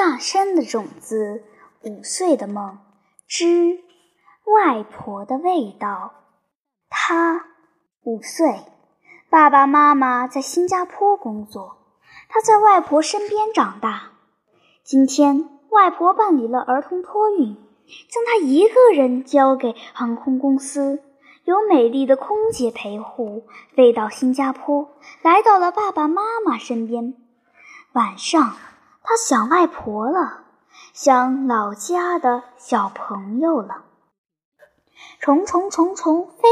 大山的种子，五岁的梦之外婆的味道。他五岁，爸爸妈妈在新加坡工作，他在外婆身边长大。今天，外婆办理了儿童托运，将他一个人交给航空公司，由美丽的空姐陪护，飞到新加坡，来到了爸爸妈妈身边。晚上。他想外婆了，想老家的小朋友了。虫虫虫虫飞，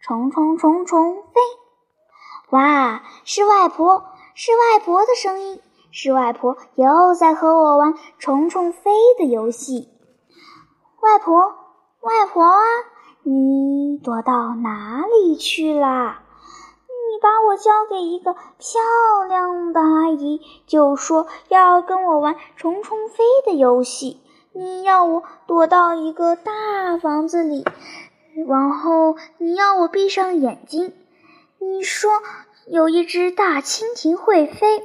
虫虫虫虫飞。哇，是外婆，是外婆的声音，是外婆又在和我玩虫虫飞的游戏。外婆，外婆啊，你躲到哪里去啦？你把我交给一个漂亮的阿姨，就说要跟我玩虫虫飞的游戏。你要我躲到一个大房子里，然后你要我闭上眼睛。你说有一只大蜻蜓会飞，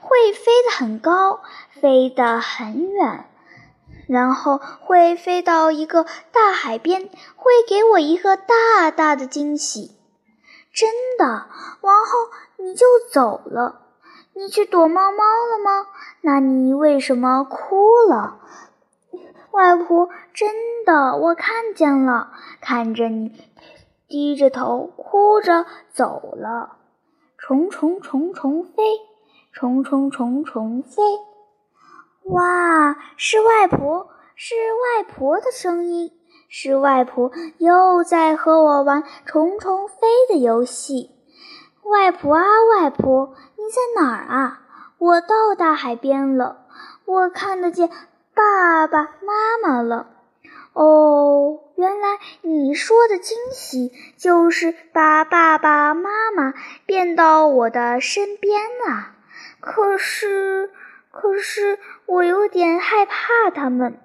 会飞得很高，飞得很远，然后会飞到一个大海边，会给我一个大大的惊喜。真的，然后你就走了，你去躲猫猫了吗？那你为什么哭了？外婆，真的，我看见了，看着你低着头哭着走了。虫虫虫虫飞，虫虫虫虫飞。哇，是外婆，是外婆的声音。是外婆又在和我玩虫虫飞的游戏。外婆啊，外婆，你在哪儿啊？我到大海边了，我看得见爸爸妈妈了。哦，原来你说的惊喜就是把爸爸妈妈变到我的身边啊！可是，可是我有点害怕他们。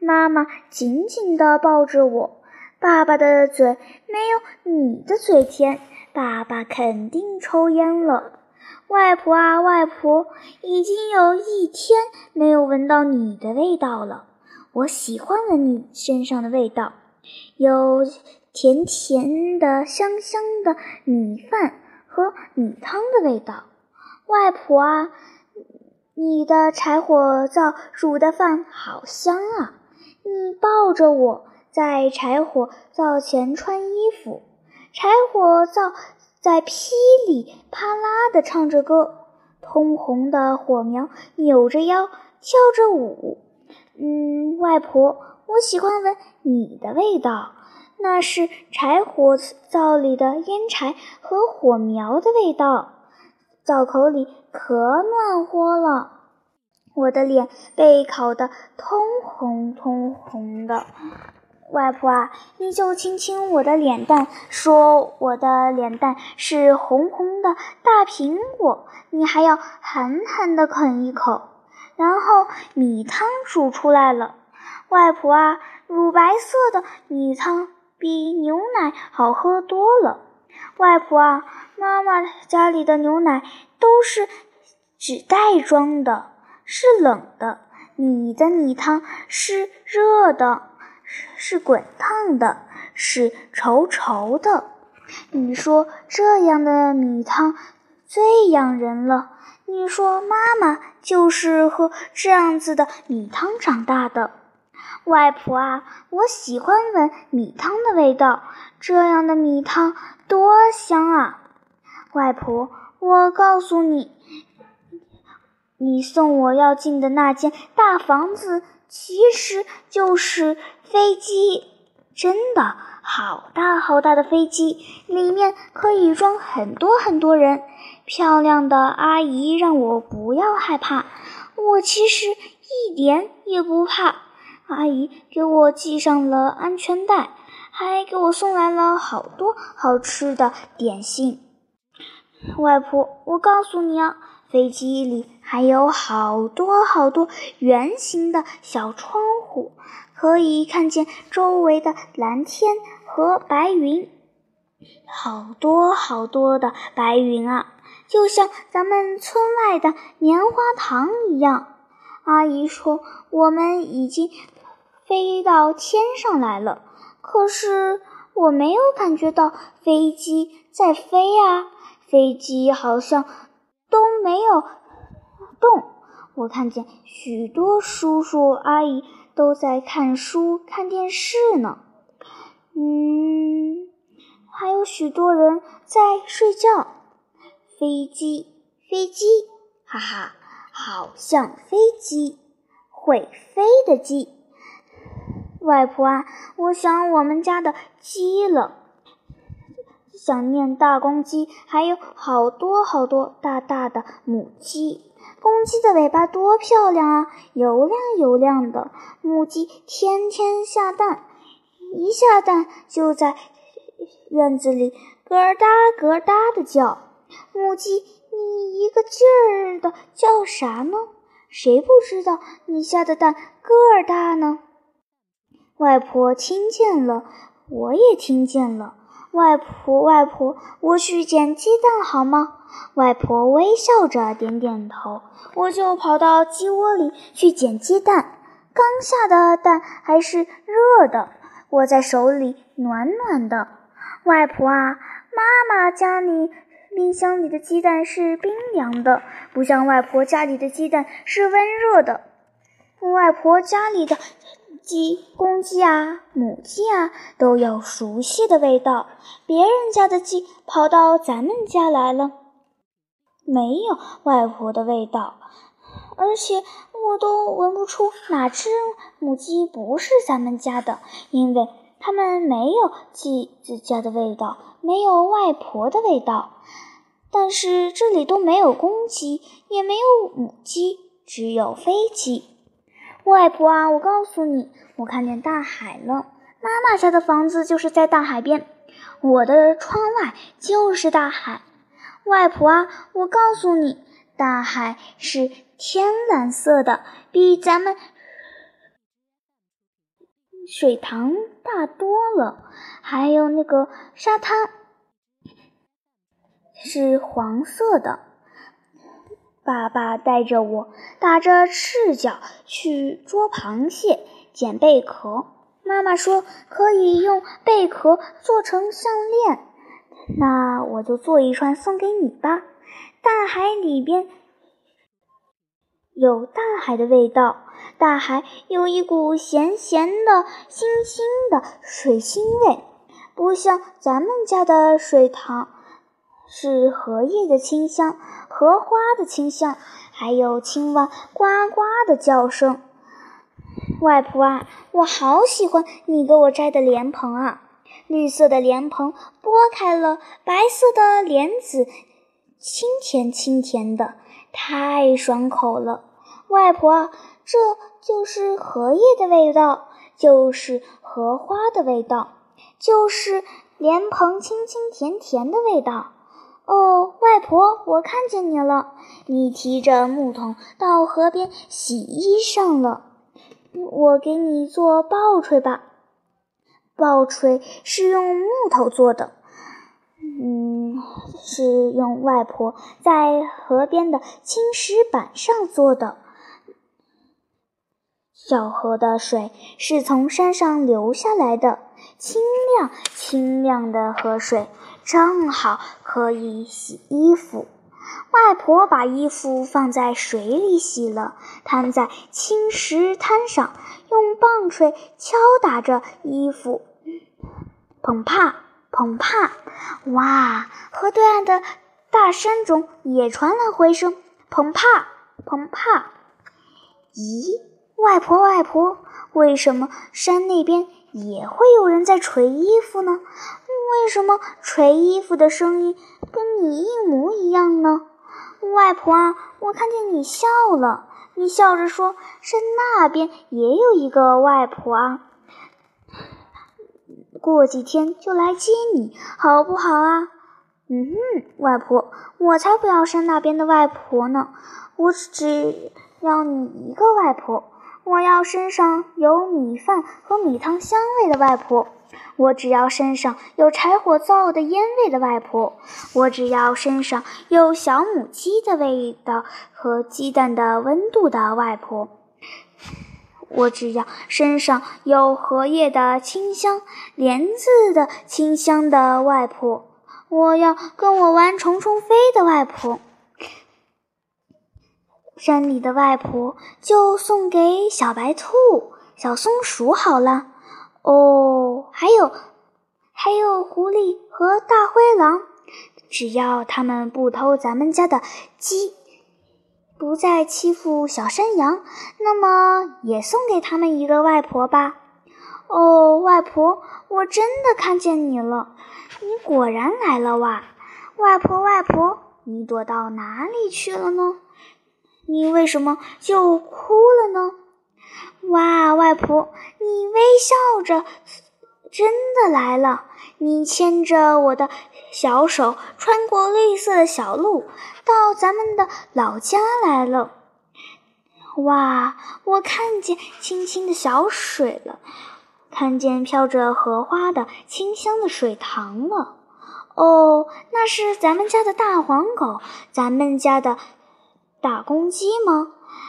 妈妈紧紧地抱着我，爸爸的嘴没有你的嘴甜，爸爸肯定抽烟了。外婆啊，外婆，已经有一天没有闻到你的味道了。我喜欢闻你身上的味道，有甜甜的、香香的米饭和米汤的味道。外婆啊，你的柴火灶煮的饭好香啊！你抱着我在柴火灶前穿衣服，柴火灶在噼里啪啦地唱着歌，通红的火苗扭着腰跳着舞。嗯，外婆，我喜欢闻你的味道，那是柴火灶里的烟柴和火苗的味道，灶口里可暖和了。我的脸被烤得通红通红的，外婆啊，你就亲亲我的脸蛋，说我的脸蛋是红红的大苹果，你还要狠狠地啃一口。然后米汤煮出来了，外婆啊，乳白色的米汤比牛奶好喝多了。外婆啊，妈妈家里的牛奶都是纸袋装的。是冷的，你的米汤是热的，是滚烫的，是稠稠的。你说这样的米汤最养人了。你说妈妈就是喝这样子的米汤长大的。外婆啊，我喜欢闻米汤的味道，这样的米汤多香啊！外婆，我告诉你。你送我要进的那间大房子，其实就是飞机，真的好大好大的飞机，里面可以装很多很多人。漂亮的阿姨让我不要害怕，我其实一点也不怕。阿姨给我系上了安全带，还给我送来了好多好吃的点心。外婆，我告诉你啊。飞机里还有好多好多圆形的小窗户，可以看见周围的蓝天和白云。好多好多的白云啊，就像咱们村外的棉花糖一样。阿姨说我们已经飞到天上来了，可是我没有感觉到飞机在飞啊，飞机好像都没有动。我看见许多叔叔阿姨都在看书、看电视呢。嗯，还有许多人在睡觉。飞机，飞机，哈哈，好像飞机，会飞的鸡。外婆啊，我想我们家的鸡了，想念大公鸡，还有好多好多大大的母鸡。公鸡的尾巴多漂亮啊，油亮油亮的。母鸡天天下蛋，一下蛋就在院子里咯哒咯哒的叫。母鸡，你一个劲儿的叫啥呢？谁不知道你下的蛋个儿大呢？外婆听见了，我也听见了。外婆，外婆，我去捡鸡蛋好吗？外婆微笑着点点头，我就跑到鸡窝里去捡鸡蛋。刚下的蛋还是热的，握在手里暖暖的。外婆啊，妈妈家里冰箱里的鸡蛋是冰凉的，不像外婆家里的鸡蛋是温热的。外婆家里的。鸡、公鸡啊，母鸡啊，都有熟悉的味道。别人家的鸡跑到咱们家来了，没有外婆的味道，而且我都闻不出哪只母鸡不是咱们家的，因为它们没有鸡子家的味道，没有外婆的味道。但是这里都没有公鸡，也没有母鸡，只有飞鸡。外婆啊，我告诉你，我看见大海了。妈妈家的房子就是在大海边，我的窗外就是大海。外婆啊，我告诉你，大海是天蓝色的，比咱们水塘大多了。还有那个沙滩是黄色的。爸爸带着我打着赤脚去捉螃蟹、捡贝壳。妈妈说可以用贝壳做成项链，那我就做一串送给你吧。大海里边有大海的味道，大海有一股咸咸的、腥腥的水腥味，不像咱们家的水塘。是荷叶的清香，荷花的清香，还有青蛙呱呱的叫声。外婆啊，我好喜欢你给我摘的莲蓬啊！绿色的莲蓬剥开了，白色的莲子，清甜清甜的，太爽口了。外婆，这就是荷叶的味道，就是荷花的味道，就是莲蓬清清甜甜的味道。哦，外婆，我看见你了，你提着木桶到河边洗衣裳了。我给你做抱锤吧，抱锤是用木头做的，嗯，是用外婆在河边的青石板上做的。小河的水是从山上流下来的，清亮清亮的河水。正好可以洗衣服。外婆把衣服放在水里洗了，摊在青石滩上，用棒槌敲打着衣服，砰啪砰啪。哇！河对岸的大山中也传来回声，砰啪砰啪。咦，外婆外婆，为什么山那边也会有人在捶衣服呢？为什么捶衣服的声音跟你一模一样呢？外婆啊，我看见你笑了，你笑着说：“山那边也有一个外婆啊，过几天就来接你，好不好啊？”嗯哼，外婆，我才不要山那边的外婆呢，我只要你一个外婆，我要身上有米饭和米汤香味的外婆。我只要身上有柴火灶的烟味的外婆；我只要身上有小母鸡的味道和鸡蛋的温度的外婆；我只要身上有荷叶的清香、莲子的清香的外婆；我要跟我玩虫虫飞的外婆。山里的外婆就送给小白兔、小松鼠好了。哦，还有，还有狐狸和大灰狼，只要他们不偷咱们家的鸡，不再欺负小山羊，那么也送给他们一个外婆吧。哦，外婆，我真的看见你了，你果然来了哇！外婆，外婆，你躲到哪里去了呢？你为什么就哭了呢？哇，外婆，你微笑着，真的来了！你牵着我的小手，穿过绿色的小路，到咱们的老家来了。哇，我看见清清的小水了，看见飘着荷花的清香的水塘了。哦，那是咱们家的大黄狗，咱们家的。大公鸡吗？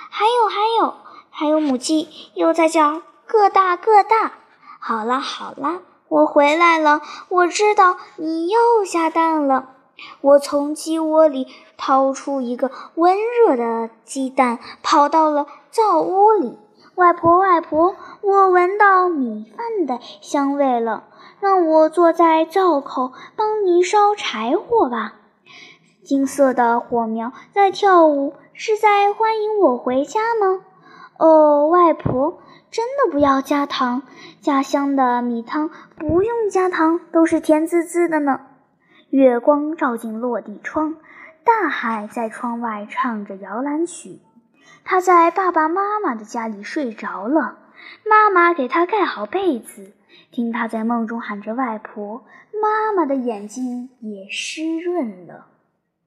还有还有还有母鸡又在叫个大个大。好了好了，我回来了。我知道你又下蛋了。我从鸡窝里掏出一个温热的鸡蛋，跑到了灶屋里。外婆外婆，我闻到米饭的香味了。让我坐在灶口帮你烧柴火吧。金色的火苗在跳舞。是在欢迎我回家吗？哦，外婆，真的不要加糖。家乡的米汤不用加糖，都是甜滋滋的呢。月光照进落地窗，大海在窗外唱着摇篮曲。他在爸爸妈妈的家里睡着了，妈妈给他盖好被子，听他在梦中喊着外婆，妈妈的眼睛也湿润了。